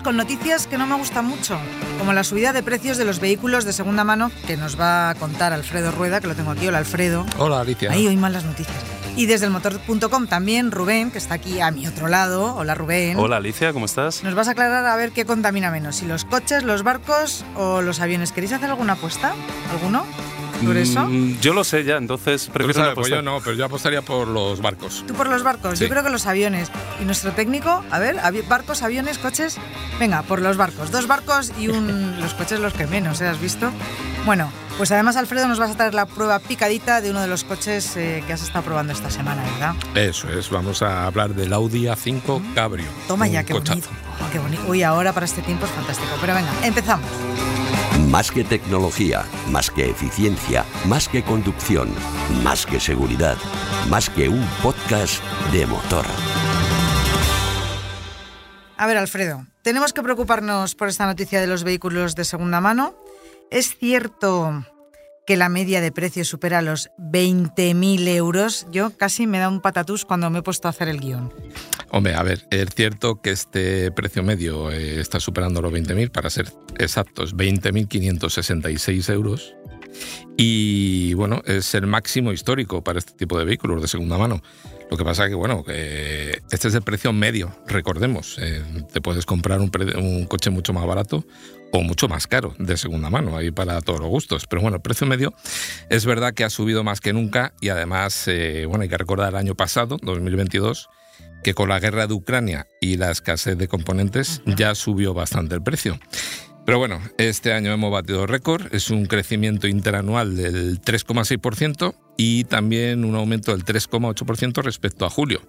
Con noticias que no me gustan mucho, como la subida de precios de los vehículos de segunda mano que nos va a contar Alfredo Rueda, que lo tengo aquí. Hola Alfredo. Hola Alicia. Ahí hoy las noticias. Y desde el motor.com también Rubén, que está aquí a mi otro lado. Hola Rubén. Hola Alicia, ¿cómo estás? Nos vas a aclarar a ver qué contamina menos, si los coches, los barcos o los aviones. ¿Queréis hacer alguna apuesta? ¿Alguno? ¿Por eso? Mm, yo lo sé ya, entonces prefiero no pues yo no, pero yo apostaría por los barcos. ¿Tú por los barcos? Yo creo que los aviones. ¿Y nuestro técnico? A ver, barcos, aviones, coches. Venga, por los barcos. Dos barcos y un... los coches los que menos, ¿eh? ¿Has visto? Bueno, pues además, Alfredo, nos vas a traer la prueba picadita de uno de los coches eh, que has estado probando esta semana, ¿verdad? Eso es, vamos a hablar del Audi A5 mm. Cabrio. Toma ya, qué bonito. Oh, qué bonito. Uy, ahora para este tiempo es fantástico. Pero venga, empezamos. Más que tecnología, más que eficiencia, más que conducción, más que seguridad, más que un podcast de motor. A ver, Alfredo, tenemos que preocuparnos por esta noticia de los vehículos de segunda mano ¿Es cierto que la media de precios supera los 20.000 euros? Yo casi me da un patatús cuando me he puesto a hacer el guion. Hombre, a ver, es cierto que este precio medio eh, está superando los 20.000, para ser exactos, 20.566 euros. Y bueno, es el máximo histórico para este tipo de vehículos de segunda mano. Lo que pasa es que, bueno, este es el precio medio, recordemos. Eh, te puedes comprar un, coche mucho más barato o mucho más caro de segunda mano, ahí para todos los gustos. Pero bueno, el precio medio es verdad que ha subido más que nunca y además, eh, bueno, hay que recordar el año pasado, 2022, que con la guerra de Ucrania y la escasez de componentes ya subió bastante el precio. Pero bueno, este año hemos batido récord, es un crecimiento interanual del 3,6% y también un aumento del 3,8% respecto a julio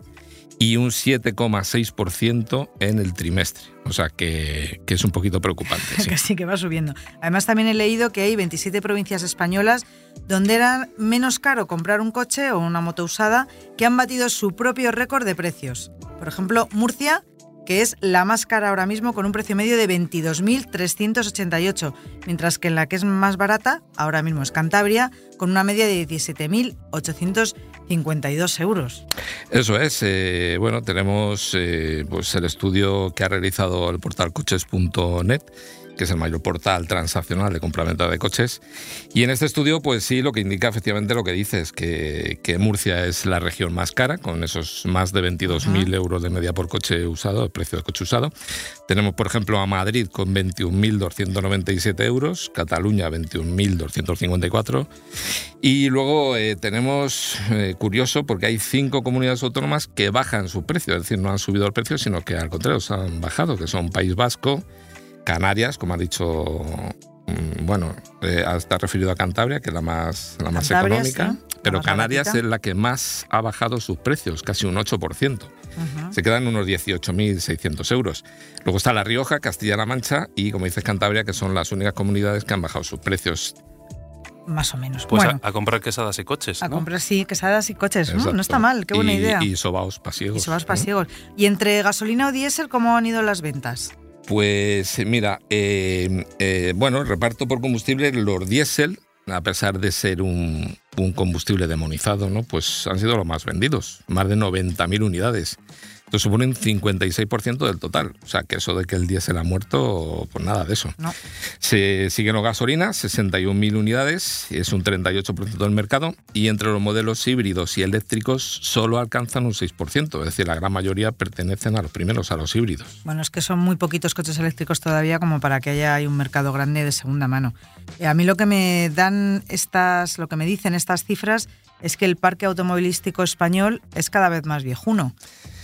y un 7,6% en el trimestre. O sea que, es un poquito preocupante. Sí. que sí, que va subiendo. Además también he leído que hay 27 provincias españolas donde era menos caro comprar un coche o una moto usada que han batido su propio récord de precios. Por ejemplo, Murcia que es la más cara ahora mismo con un precio medio de 22.388, mientras que en la que es más barata ahora mismo es Cantabria con una media de 17.852 euros. Eso es. Eh, bueno, tenemos eh, pues el estudio que ha realizado el portal coches.net que es el mayor portal transaccional de compraventa de coches. Y en este estudio, pues sí, lo que indica efectivamente lo que dices, que, que Murcia es la región más cara, con esos más de 22.000 euros de media por coche usado, el precio de coche usado. Tenemos, por ejemplo, a Madrid con 21.297 euros, Cataluña 21.254. Y luego eh, tenemos, eh, curioso, porque hay cinco comunidades autónomas que bajan su precio, es decir, no han subido el precio, sino que al contrario, se han bajado, que son País Vasco, Canarias, como ha dicho, mm, bueno, eh, está referido a Cantabria, que es la más, la más económica, pero Canarias es la que más ha bajado sus precios, casi un 8%. Se quedan unos 18.600 euros. Luego está La Rioja, Castilla-La Mancha y, como dices, Cantabria, que son las únicas comunidades que han bajado sus precios más o menos. Pues a, comprar quesadas y coches. A comprar, sí, quesadas y coches. No, está mal, qué buena idea. Y sobaos pasiegos. Y sobaos pasiegos. ¿Y entre gasolina o diésel cómo han ido las ventas? Pues mira, eh, eh, bueno, reparto por combustible los diésel, a pesar de ser un, un combustible demonizado, ¿no? Pues han sido los más vendidos, más de 90.000 unidades. Esto supone un 56% del total. O sea, que eso de que el diésel ha muerto, pues nada de eso. No. Se siguen los gasolinas, 61.000 unidades, es un 38% del mercado. Y entre los modelos híbridos y eléctricos solo alcanzan un 6%. Es decir, la gran mayoría pertenecen a los primeros, a los híbridos. Bueno, es que son muy poquitos coches eléctricos todavía como para que haya un mercado grande de segunda mano. A mí lo que me dan estas, lo que me dicen estas cifras es que el parque automovilístico español es cada vez más viejuno.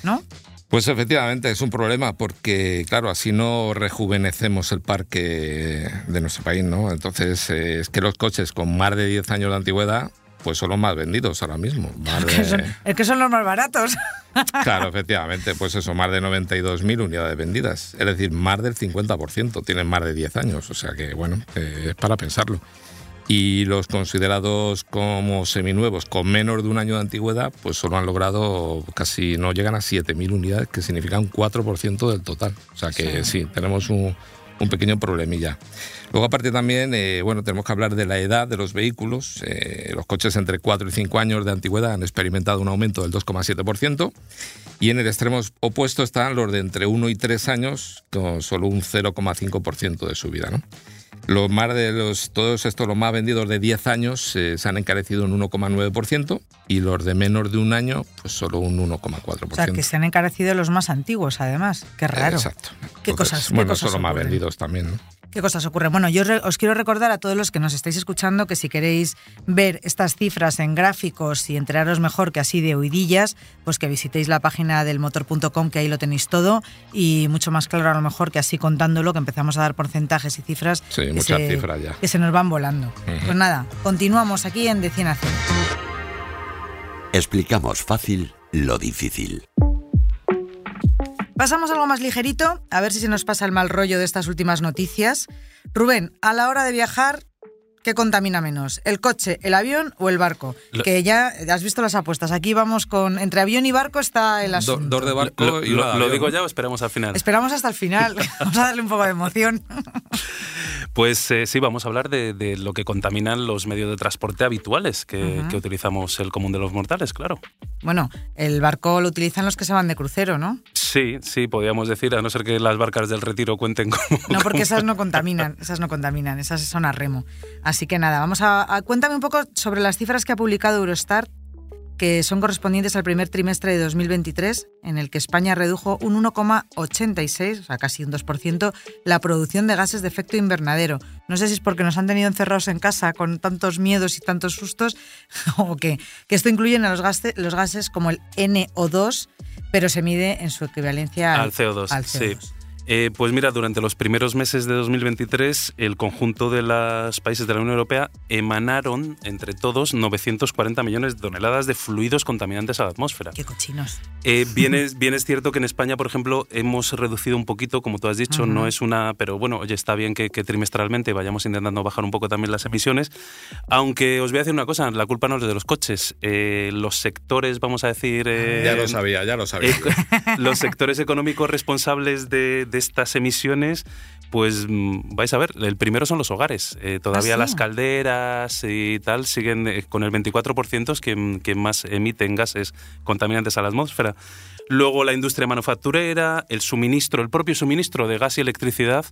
¿No? Pues efectivamente es un problema porque, claro, así no rejuvenecemos el parque de nuestro país, ¿no? Entonces, eh, es que los coches con más de 10 años de antigüedad pues son los más vendidos ahora mismo. Más Que son- de- es que son los más baratos. Claro, efectivamente, pues eso, más de 92.000 unidades vendidas. Es decir, más del 50%, tienen más de 10 años, o sea que, bueno, eh, es para pensarlo. Y los considerados como seminuevos con menos de un año de antigüedad, pues solo han logrado casi, no llegan a 7.000 unidades, que significa un 4% del total. O sea que sí, tenemos un, un pequeño problemilla. Luego, aparte también, eh, bueno, tenemos que hablar de la edad de los vehículos. Eh, los coches entre 4 y 5 años de antigüedad han experimentado un aumento del 2,7%. Y en el extremo opuesto están los de entre 1 y 3 años, con solo un 0,5% de subida. ¿no? Los más de los, todos estos, los más vendidos de 10 años, eh, se han encarecido un 1,9% y los de menos de un año, pues solo un 1,4%. O sea, que se han encarecido los más antiguos, además. Qué raro. Exacto. ¿Qué Entonces, cosas- qué bueno, cosas son los más ocurren? vendidos también. ¿no? ¿Qué cosas ocurren? Bueno, yo os quiero recordar a todos los que nos estáis escuchando que si queréis ver estas cifras en gráficos y enteraros mejor que así de oidillas, pues que visitéis la página del motor.com, que ahí lo tenéis todo, y mucho más claro a lo mejor que así contándolo, que empezamos a dar porcentajes y cifras Sí, que, muchas se, cifras ya. que se nos van volando. Pues nada, continuamos aquí en De 100 a 100. Explicamos fácil lo difícil. Pasamos a algo más ligerito, a ver si se nos pasa el mal rollo de estas últimas noticias. Rubén, a la hora de viajar, ¿qué contamina menos? ¿El coche, el avión o el barco? Lo- Que ya has visto las apuestas. Aquí vamos con. Entre avión y barco está el asunto. dos de barco Lo, y lo- digo ya o esperamos al final? Esperamos hasta el final. vamos a darle un poco de emoción. Pues eh, sí, vamos a hablar de, de lo que contaminan los medios de transporte habituales que, que utilizamos el común de los mortales, claro. Bueno, el barco lo utilizan los que se van de crucero, ¿no? Sí, sí, podríamos decir, a no ser que las barcas del retiro cuenten como... No, porque esas no contaminan, esas no contaminan, esas son a remo. Así que nada, vamos a, cuéntame un poco sobre las cifras que ha publicado Eurostat, que son correspondientes al primer trimestre de 2023, en el que España redujo un 1,86, o sea, casi un 2%, la producción de gases de efecto invernadero. No sé si es porque nos han tenido encerrados en casa con tantos miedos y tantos sustos, o qué. Que esto incluye a los, gases, los gases como el NO2, pero se mide en su equivalencia al, Al CO2, al sí. CO2. Eh, pues mira, durante los primeros meses de 2023, el conjunto de los países de la Unión Europea emanaron, entre todos, 940 millones de toneladas de fluidos contaminantes a la atmósfera. Qué cochinos. Eh, bien, es, bien es cierto que en España, por ejemplo, hemos reducido un poquito, como tú has dicho, Ujú. no es una... Pero bueno, oye, está bien que, que trimestralmente vayamos intentando bajar un poco también las emisiones. Aunque os voy a decir una cosa, la culpa no es de los coches. Eh, los sectores, vamos a decir... eh, Ya lo sabía, ya lo sabía. eh, los sectores económicos responsables de, de estas emisiones, pues mm, vais a ver, el primero son los hogares. Eh, todavía ¿Ah, sí? las calderas y tal siguen eh, con el 24% es que, que más emiten gases contaminantes a la atmósfera. Luego la industria manufacturera, el suministro, el propio suministro de gas y electricidad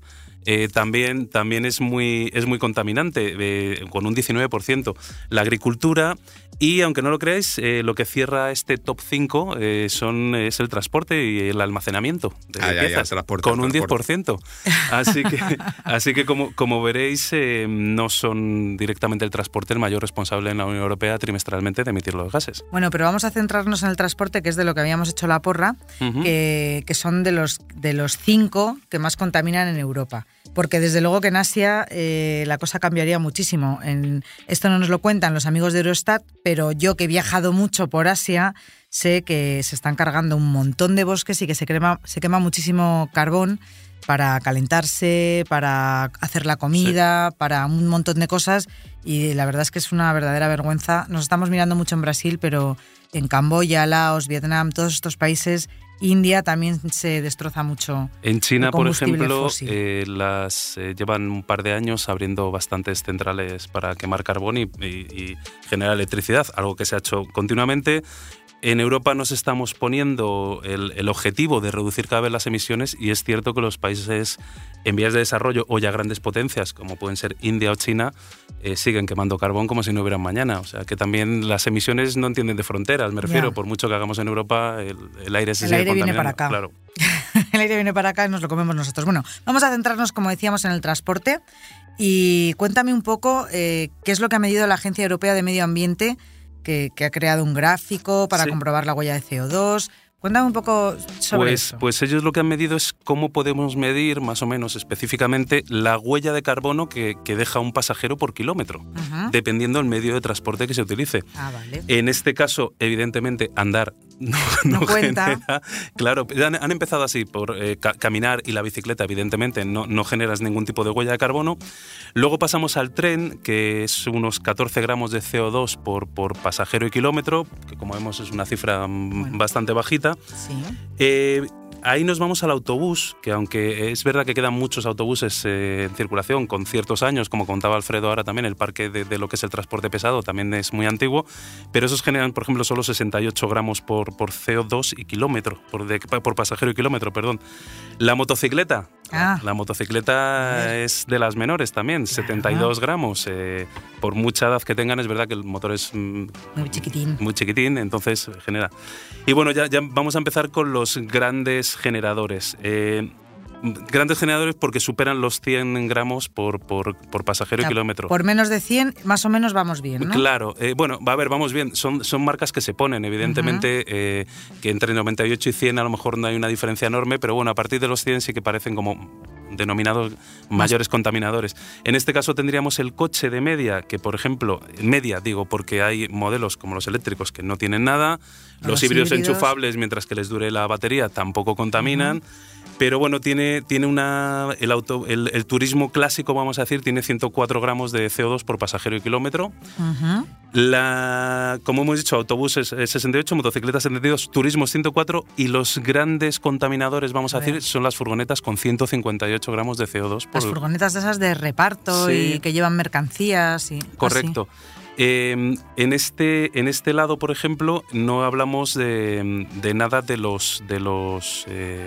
eh, también, también es muy, es muy contaminante, eh, con un 19%. La agricultura y, aunque no lo creáis, eh, lo que cierra este top 5 eh, son, es el transporte y el almacenamiento de Ah, ya, ya, piezas, transporte, con un transporte. 10%. Así que, así que como, como veréis, eh, no son directamente el transporte el mayor responsable en la Unión Europea trimestralmente de emitir los gases. Bueno, pero vamos a centrarnos en el transporte, que es de lo que habíamos hecho la porra, Ujú. que, que son de los, de los cinco que más contaminan en Europa. Porque desde luego que en Asia eh, la cosa cambiaría muchísimo. En, esto no nos lo cuentan los amigos de Eurostat, pero yo que he viajado mucho por Asia sé que se están cargando un montón de bosques y que se quema, se quema muchísimo carbón para calentarse, para hacer la comida, para un montón de cosas y la verdad es que es una verdadera vergüenza. Nos estamos mirando mucho en Brasil, pero en Camboya, Laos, Vietnam, todos estos países, India también se destroza mucho. En China, por ejemplo, eh, las eh, llevan un par de años abriendo bastantes centrales para quemar carbón y, y- y generar electricidad, algo que se ha hecho continuamente. En Europa nos estamos poniendo el, el objetivo de reducir cada vez las emisiones y es cierto que los países en vías de desarrollo o ya grandes potencias, como pueden ser India o China, eh, siguen quemando carbón como si no hubieran mañana. O sea que también las emisiones no entienden de fronteras, me refiero. Por mucho que hagamos en Europa, el, el aire se El sigue aire viene para acá. Claro. el aire viene para acá y nos lo comemos nosotros. Bueno, vamos a centrarnos, como decíamos, en el transporte. Y cuéntame un poco eh, qué es lo que ha medido la Agencia Europea de Medio Ambiente, que, que ha creado un gráfico para Sí. comprobar la huella de CO2. Cuéntame un poco sobre pues, eso. Pues ellos lo que han medido es cómo podemos medir, más o menos específicamente, la huella de carbono que, que deja un pasajero por kilómetro, dependiendo del medio de transporte que se utilice. Ah, vale. En este caso, evidentemente, andar no, No no cuenta. genera. Claro, han, han empezado así por eh, ca- caminar y la bicicleta, evidentemente, no, no generas ningún tipo de huella de carbono. Luego pasamos al tren, que es unos 14 gramos de CO2 por, por pasajero y kilómetro, que como vemos es una cifra mm, Bueno. bastante bajita. Sí. Eh, ahí nos vamos al autobús, que aunque es verdad que quedan muchos autobuses eh, en circulación con ciertos años, como contaba Alfredo ahora también, el parque de, lo que es el transporte pesado también es muy antiguo, pero esos generan, por ejemplo, solo 68 gramos por, por CO2 y kilómetro, por, por pasajero y kilómetro, perdón. La motocicleta, Ah. la motocicleta es de las menores también, 72 gramos. eh, por mucha edad que tengan, es verdad que el motor es mm, Muy chiquitín. muy chiquitín, entonces genera. Y bueno, ya, ya vamos a empezar con los grandes generadores. Eh, grandes generadores porque superan los 100 gramos por, por, por pasajero y kilómetro. Por menos de 100, más o menos vamos bien, ¿no? Claro, eh, bueno, va a ver, vamos bien. Son, son marcas que se ponen, evidentemente, eh, que entre 98 y 100 a lo mejor no hay una diferencia enorme, pero bueno, a partir de los 100 sí que parecen como denominados mayores contaminadores. En este caso tendríamos el coche de media, que por ejemplo, media digo, porque hay modelos como los eléctricos que no tienen nada, los, Los híbridos, híbridos. enchufables, mientras que les dure la batería, tampoco contaminan. Pero bueno, tiene, tiene una. El, auto, el, el turismo clásico, vamos a decir, tiene 104 gramos de CO2 por pasajero y kilómetro. La, como hemos dicho, autobuses eh, 68, motocicletas 72, turismo 104 y los grandes contaminadores, vamos a decir, son las furgonetas con 158 gramos de CO2 por Las furgonetas de esas de reparto Sí. y que llevan mercancías y Correcto. Eh, en, este, en este lado, por ejemplo, no hablamos de, de nada de los, de los, eh,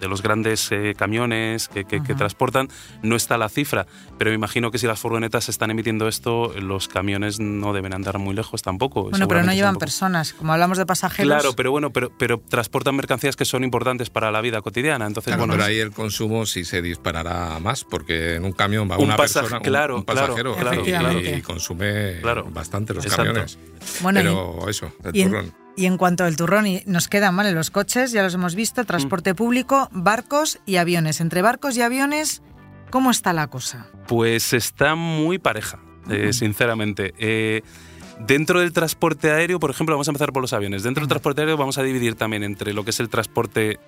de los grandes eh, camiones que, que- transportan. No está la cifra, pero me imagino que si las furgonetas están emitiendo esto, los camiones no deben andar muy lejos tampoco. Bueno, pero no llevan tampoco. personas. Como hablamos de pasajeros. Claro, pero bueno, pero, pero transportan mercancías que son importantes para la vida cotidiana. Entonces, Claro, bueno, pero es- ahí el consumo sí se disparará más, porque en un camión va Un una pasaje- persona, un- claro, un, claro, pasajero, claro, y- consume Claro, bastante los exacto. camiones. Bueno, y- pero eso, el y en, turrón. Y en cuanto al turrón, y nos quedan ¿vale? los coches, ya los hemos visto, transporte público, barcos y aviones. Entre barcos y aviones, ¿cómo está la cosa? Pues está muy pareja, eh, sinceramente. Eh, dentro del transporte aéreo, por ejemplo, vamos a empezar por los aviones. Dentro del transporte aéreo vamos a dividir también entre lo que es el transporte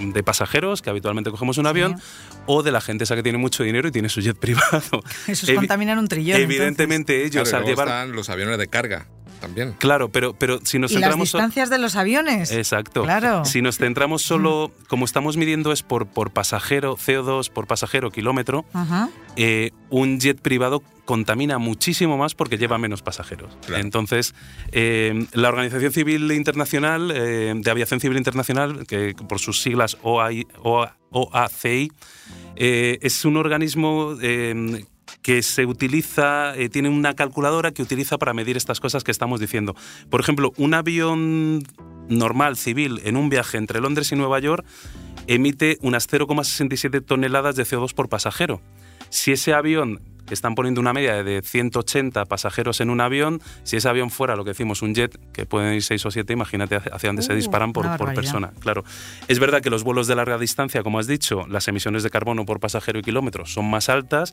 de pasajeros, que habitualmente cogemos un avión, o de la gente esa que tiene mucho dinero y tiene su jet privado. Esos Evi- contaminan un trillón. Evidentemente ellos Claro, al luego llevar... están los aviones de carga también. Claro, pero, pero si nos. Y las centramos... so- distancias de los aviones. Exacto. Claro. Si nos centramos solo, como estamos midiendo es por, por pasajero, CO2 por pasajero, kilómetro, Ajá. eh, un jet privado contamina muchísimo más porque lleva menos pasajeros. Claro. Entonces, eh, la Organización Civil Internacional, eh, de Aviación Civil Internacional, que por sus siglas OAI OA OACI, eh, es un organismo eh, que se utiliza, eh, tiene una calculadora que utiliza para medir estas cosas que estamos diciendo. Por ejemplo, un avión normal, civil, en un viaje entre Londres y Nueva York, emite unas 0,67 toneladas de CO2 por pasajero. Si ese avión, están poniendo una media de 180 pasajeros en un avión, si ese avión fuera lo que decimos un jet, que pueden ir 6 o 7, imagínate hacia dónde se Uh, disparan por, por persona. Claro. Es verdad que los vuelos de larga distancia, como has dicho, las emisiones de carbono por pasajero y kilómetro son más altas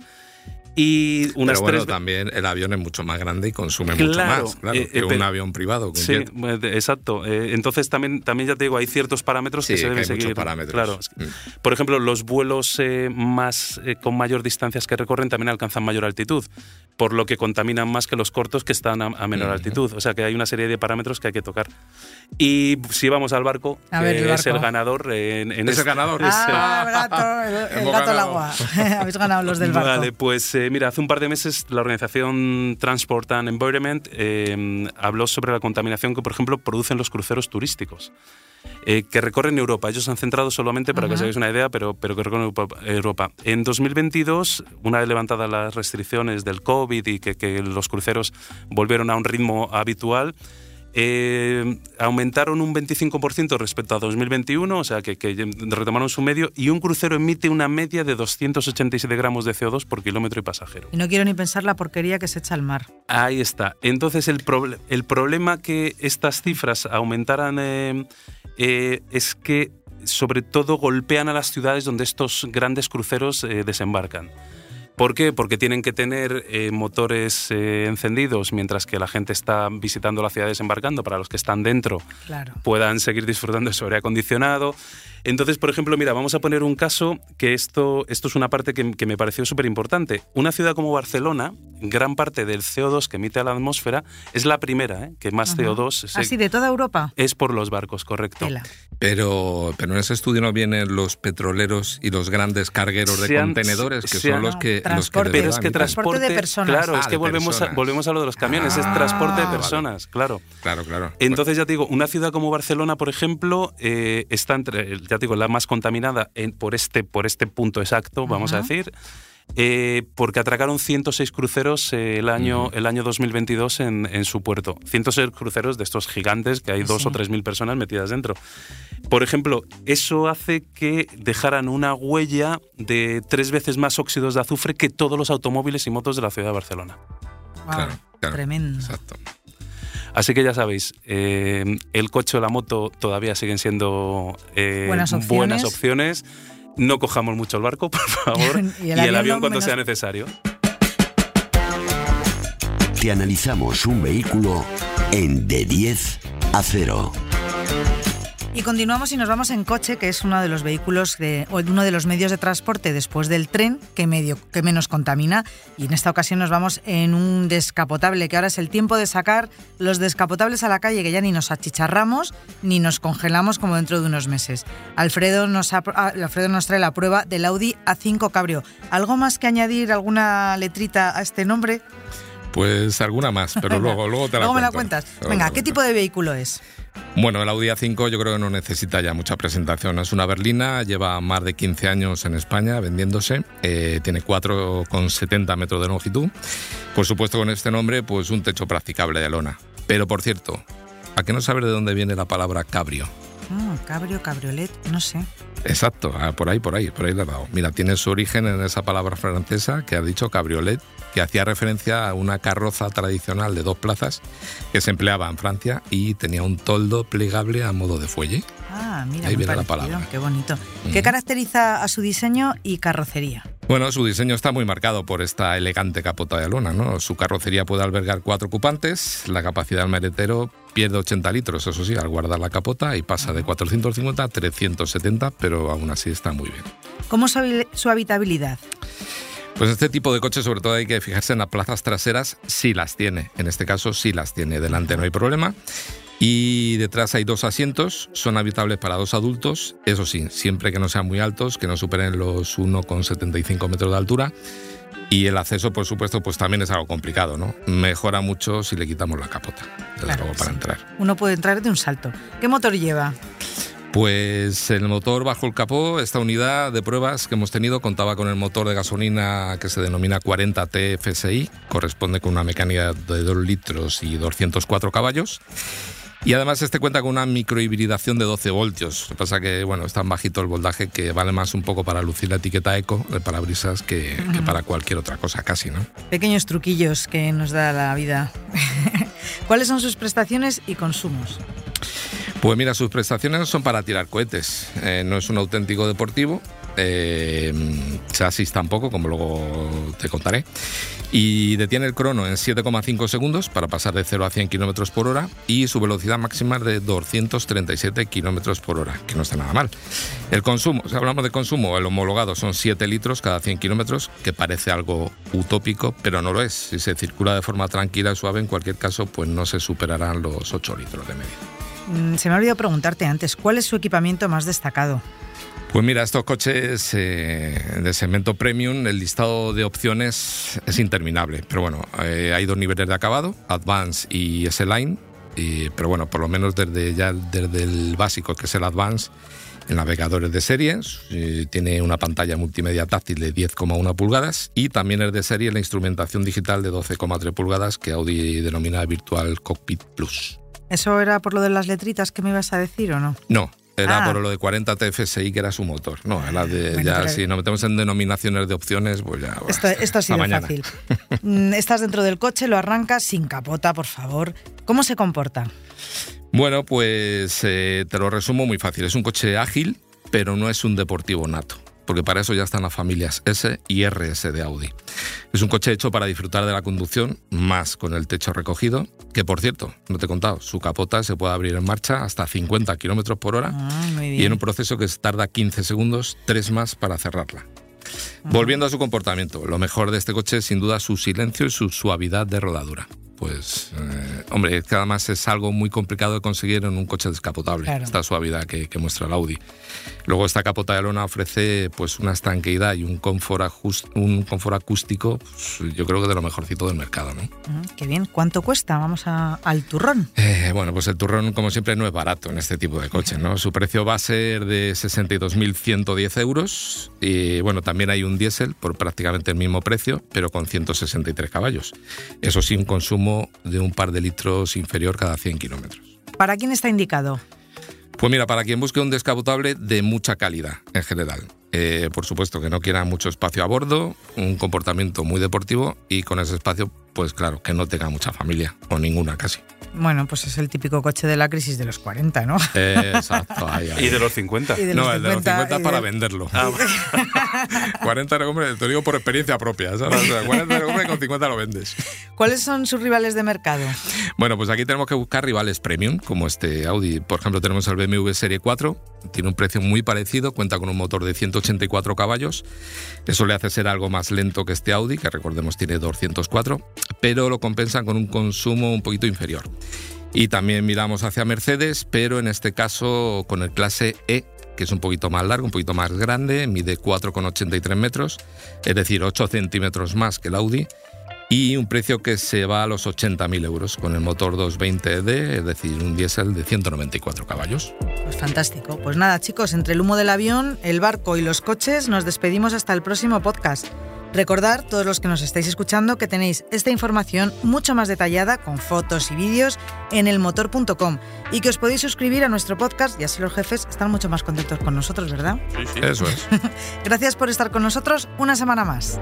y unas Pero bueno, tres... también el avión es mucho más grande y consume mucho Claro, más, claro, eh, que eh, un avión privado. que Sí, jet. de- exacto. Eh, entonces también, también ya te digo, hay ciertos parámetros que Sí, se que deben hay muchos seguir. parámetros. Claro. Mm. Por ejemplo, los vuelos eh, más eh, con mayor distancias que recorren también alcanzan mayor altitud, por lo que contaminan más que los cortos que están a, a menor Ujú. altitud. O sea que hay una serie de parámetros que hay que tocar. Y si vamos al barco, A que ver, el es el barco. ganador en, en ¿Es el este- ganador? Ah, el gato, el, el gato al agua. Habéis ganado los del barco. Vale, pues eh, mira, hace un par de meses la organización Transport and Environment eh, habló sobre la contaminación que, por ejemplo, producen los cruceros turísticos. eh, que recorren Europa. Ellos se han centrado solamente, para que os hagáis una idea, pero, pero que recorren Europa- Europa. En 2022, una vez levantadas las restricciones del COVID y que, que los cruceros volvieron a un ritmo habitual, eh, aumentaron un 25% respecto a 2021, o sea que, que retomaron su medio, y un crucero emite una media de 287 gramos de CO2 por kilómetro y pasajero. Y no quiero ni pensar la porquería que se echa al mar. Ahí está. Entonces, el, proble- el problema que estas cifras aumentaran eh, eh, es que sobre todo golpean a las ciudades donde estos grandes cruceros eh, desembarcan. ¿Por qué? Porque tienen que tener eh, motores eh, encendidos mientras que la gente está visitando la ciudad desembarcando para los que están dentro Claro. puedan seguir disfrutando de su aire acondicionado. Entonces, por ejemplo, mira, vamos a poner un caso que esto, esto es una parte que, que me pareció súper importante. Una ciudad como Barcelona, gran parte del CO2 que emite a la atmósfera es la primera, ¿eh? que más Ajá. CO2 se- Así de toda Europa. es por los barcos, correcto. Tela. Pero, pero en ese estudio no vienen los petroleros y los grandes cargueros de Se han- contenedores, que son han- los que Transporte. de Pero es que. Transporte de personas. Claro, Ah, es que de volvemos a, volvemos a lo de los camiones, es Ah, transporte de vale. personas, claro. Claro, claro. Entonces, ya te digo, una ciudad como Barcelona, por ejemplo, eh, está entre, ya te digo, la más contaminada en- por, este, por este punto exacto, vamos a decir, eh, porque atracaron 106 cruceros eh, el, año, el año 2022 en, en su puerto. 106 cruceros de estos gigantes que hay dos Sí. o tres mil personas metidas dentro. Por ejemplo, eso hace que dejaran una huella de tres veces más óxidos de azufre que todos los automóviles y motos de la ciudad de Barcelona. Claro, claro. Tremendo. Exacto. Así que ya sabéis, eh, el coche o la moto todavía siguen siendo eh, Buenas opciones. buenas opciones. No cojamos mucho el barco, por favor, Y y el el, avión cuando menos. sea necesario. Te analizamos un vehículo en de 10 a 0. Y continuamos y nos vamos en coche, que es uno de los vehículos, o uno de los medios de transporte después del tren que, medio, que menos contamina. Y en esta ocasión nos vamos en un descapotable, que ahora es el tiempo de sacar los descapotables a la calle, que ya ni nos achicharramos ni nos congelamos como dentro de unos meses. Alfredo nos, ah, Alfredo nos trae la prueba del Audi A5 Cabrio. ¿Algo más que añadir, alguna letrita a este nombre? Pues alguna más, pero luego, luego te la Luego me la cuentas. Luego Venga, ¿qué tipo de vehículo es? Bueno, el Audi A5 yo creo que no necesita ya mucha presentación. Es una berlina, lleva más de 15 años en España vendiéndose, eh, tiene 4,70 metros de longitud. Por supuesto, con este nombre, pues un techo practicable de lona. Pero por cierto, ¿a qué no saber de dónde viene la palabra cabrio? Ah, cabrio, cabriolet, no sé. Exacto, ah, por ahí, por ahí, por ahí le he dado. Mira, tiene su origen en esa palabra francesa que has dicho, cabriolet, que hacía referencia a una carroza tradicional de dos plazas que se empleaba en Francia y tenía un toldo plegable a modo de fuelle. Ah, mira, Ahí la palabra. Qué bonito. ¿Qué caracteriza a su diseño y carrocería? Bueno, su diseño está muy marcado por esta elegante capota de lona, ¿no? Su carrocería puede albergar cuatro ocupantes, la capacidad del maletero pierde 80 litros, eso sí, al guardar la capota y pasa de 450 a 370, pero aún así está muy bien. ¿Cómo su, su habitabilidad? Pues este tipo de coches, sobre todo hay que fijarse en las plazas traseras, sí las tiene. En este caso sí las tiene. Delante no hay problema. Y detrás hay dos asientos, son habitables para dos adultos, eso sí, siempre que no sean muy altos, que no superen los 1,75 metros de altura. Y el acceso, por supuesto, pues también es algo complicado, ¿no? Mejora mucho si le quitamos la capota, desde Claro luego, para sí. entrar. Uno puede entrar de un salto. ¿Qué motor lleva? Pues el motor bajo el capó, esta unidad de pruebas que hemos tenido contaba con el motor de gasolina que se denomina 40 TFSI, corresponde con una mecánica de 2 litros y 204 caballos. Y además este cuenta con una microhibridación de 12 voltios. Lo que pasa que, bueno, es tan bajito el voltaje que vale más un poco para lucir la etiqueta eco de parabrisas que, que para cualquier otra cosa, casi, ¿no? Pequeños truquillos que nos da la vida. ¿Cuáles son sus prestaciones y consumos? Pues mira, sus prestaciones son para tirar cohetes. Eh, no es un auténtico deportivo. Eh, chasis tampoco, como luego te contaré. Y detiene el crono en 7,5 segundos para pasar de 0 a 100 kilómetros por hora. Y su velocidad máxima es de 237 kilómetros por hora, que no está nada mal. El consumo, si hablamos de consumo, el homologado son 7 litros cada 100 kilómetros, que parece algo utópico, pero no lo es. Si se circula de forma tranquila y suave, en cualquier caso, pues no se superarán los 8 litros de media. Mm, Se me ha olvidado preguntarte antes, ¿cuál es su equipamiento más destacado? Pues mira, estos coches eh, de segmento premium, el listado de opciones es interminable. Pero bueno, eh, hay dos niveles de acabado, Advance y S-Line. Pero bueno, por lo menos desde ya desde el básico, que es el Advance, el navegador es de serie, eh, tiene una pantalla multimedia táctil de 10,1 pulgadas y también es de serie la instrumentación digital de 12,3 pulgadas que Audi denomina Virtual Cockpit Plus. ¿Eso era por lo de las letritas que me ibas a decir o no? No, era Ah. por lo de 40 TFSI que era su motor. No, era de, Bueno, ya si nos metemos en denominaciones de opciones, pues ya. Esto, esto ha sido fácil. Mm, Estás dentro del coche, lo arrancas sin capota, por favor. ¿Cómo se comporta? Bueno, pues eh, te lo resumo muy fácil. Es un coche ágil, pero no es un deportivo nato porque para eso ya están las familias S y RS de Audi. Es un coche hecho para disfrutar de la conducción, más con el techo recogido, que por cierto, no te he contado, su capota se puede abrir en marcha hasta 50 kilómetros por hora Ah, y en un proceso que tarda 15 segundos, tres más para cerrarla. Volviendo a su comportamiento, lo mejor de este coche es sin duda su silencio y su suavidad de rodadura. Pues, eh, hombre, es que además es algo muy complicado de conseguir en un coche descapotable, Claro. esta suavidad que, que muestra el Audi. Luego esta capota de lona ofrece pues una estanqueidad y un confort, ajus- un confort acústico, pues, yo creo que de lo mejorcito del mercado, ¿no? Mm, Qué bien. ¿Cuánto cuesta? Vamos a- al turrón. Eh, bueno, pues el turrón, como siempre, no es barato en este tipo de coches, ¿no? Su precio va a ser de 62.110 euros. Y bueno, también hay un diésel por prácticamente el mismo precio, pero con 163 caballos. Eso sí, un consumo de un par de litros inferior cada 100 kilómetros. ¿Para quién está indicado? Pues mira, para quien busque un descapotable de mucha calidad en general. Eh, por supuesto que no quiera mucho espacio a bordo, un comportamiento muy deportivo y con ese espacio, pues claro, que no tenga mucha familia o ninguna casi. Bueno, pues es el típico coche de la crisis de los 40, ¿no? Eh, exacto, ahí, ahí. Y de los 50. Y de no, el de los 50 y para de- venderlo. Ah, 40 lo hombre, te lo digo por experiencia propia, ¿sabes? O sea, 40 lo compras y con 50 lo vendes. ¿Cuáles son sus rivales de mercado? Bueno, pues aquí tenemos que buscar rivales premium, como este Audi. Por ejemplo, tenemos el BMW Serie 4, tiene un precio muy parecido, cuenta con un motor de 184 caballos. Eso le hace ser algo más lento que este Audi, que recordemos tiene 204, pero lo compensan con un consumo un poquito inferior. Y también miramos hacia Mercedes, pero en este caso con el clase E, que es un poquito más largo, un poquito más grande, mide 4,83 metros, es decir, 8 centímetros más que el Audi, y un precio que se va a los 80.000 euros con el motor 220D, es decir, un diésel de 194 caballos. Pues fantástico. Pues nada, chicos, entre el humo del avión, el barco y los coches, nos despedimos hasta el próximo podcast. Recordar, todos los que nos estáis escuchando, que tenéis esta información mucho más detallada, con fotos y vídeos, en elmotor.com y que os podéis suscribir a nuestro podcast y así los jefes están mucho más contentos con nosotros, ¿verdad? sí, sí. Eso es. Gracias por estar con nosotros una semana más.